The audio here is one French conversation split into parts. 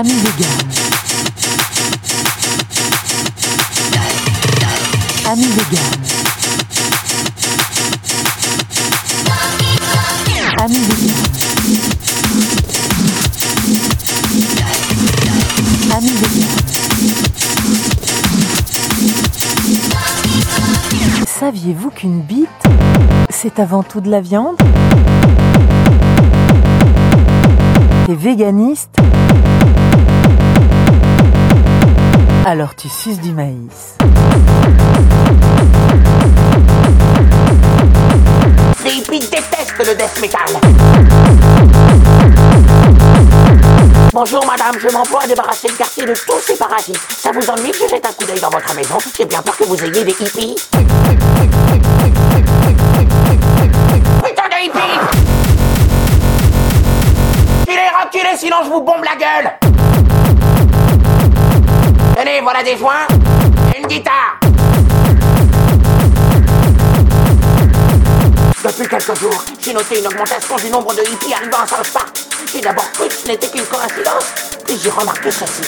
Ami vegan. Ami vegan. Ami vegan. Ami vegan. Saviez-vous qu'une bite, c'est avant tout de la viande? T'es véganiste Alors tu suces du maïs. Les hippies détestent le death metal. Bonjour madame, je m'emploie à débarrasser le quartier de tous ces parasites. Ça vous ennuie que je jette un coup d'œil dans votre maison? J'ai bien peur que vous ayez des hippies. Putain de hippies Filez, reculez, sinon je vous bombe la gueule Tenez, voilà des joints et une guitare Depuis quelques jours, j'ai noté une augmentation du nombre de hippies arrivant à South Park. J'ai d'abord cru que ce n'était qu'une coïncidence, puis j'ai remarqué ceci.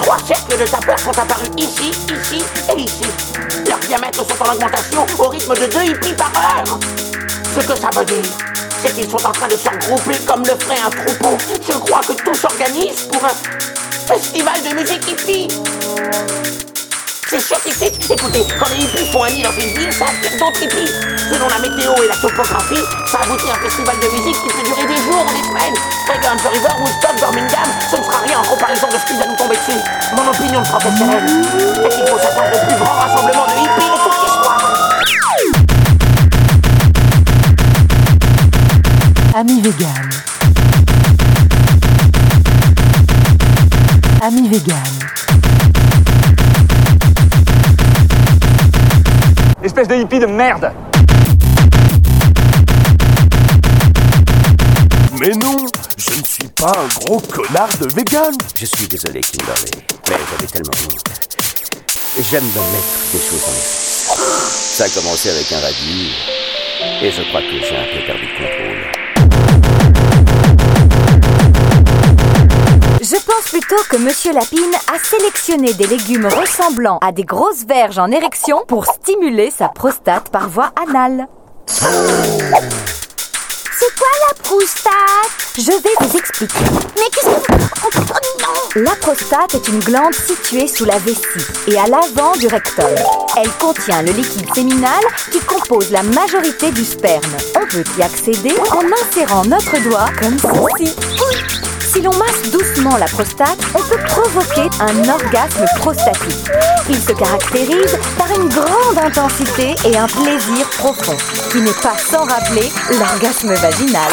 Trois cercles de tapeurs sont apparus ici, ici et ici. Leurs diamètres sont en augmentation au rythme de deux hippies par heure. Ce que ça veut dire, c'est qu'ils sont en train de se regrouper comme le ferait un troupeau. Je crois que tout s'organise pour un festival de musique hippie. C'est scientifique. Écoutez, quand les hippies font un nid dans une ville, ça attire d'autres hippies. Selon la météo et la topographie, ça aboutit à un festival de musique qui peut durer des jours ou des semaines. Reagan, The River, Woodstock, Birmingham, ce ne sera rien en comparaison de ce qui va nous tomber dessus. Mon opinion de professionnel est qu'il faut s'attendre au plus grand rassemblement de hippies de toute l'histoire. Ami vegan. Ami vegan. Espèce de hippie de merde Mais non, je ne suis pas un gros connard de vegan. Je suis désolé, Kimberly, mais j'avais tellement honte. J'aime me mettre des choses en essence. Ça a commencé avec un radis, et je crois que j'ai un peu perdu le contrôle. Que Monsieur Lapine a sélectionné des légumes ressemblant à des grosses verges en érection pour stimuler sa prostate par voie anale. C'est quoi la prostate? Je vais vous expliquer. Mais qu'est-ce que... Non La prostate est une glande située sous la vessie et à l'avant du rectum. Elle contient le liquide séminal qui compose la majorité du sperme. On peut y accéder en insérant notre doigt comme ceci. Si l'on masse doucement la prostate, on peut provoquer un orgasme prostatique. Il se caractérise par une grande intensité et un plaisir profond, qui n'est pas sans rappeler l'orgasme vaginal.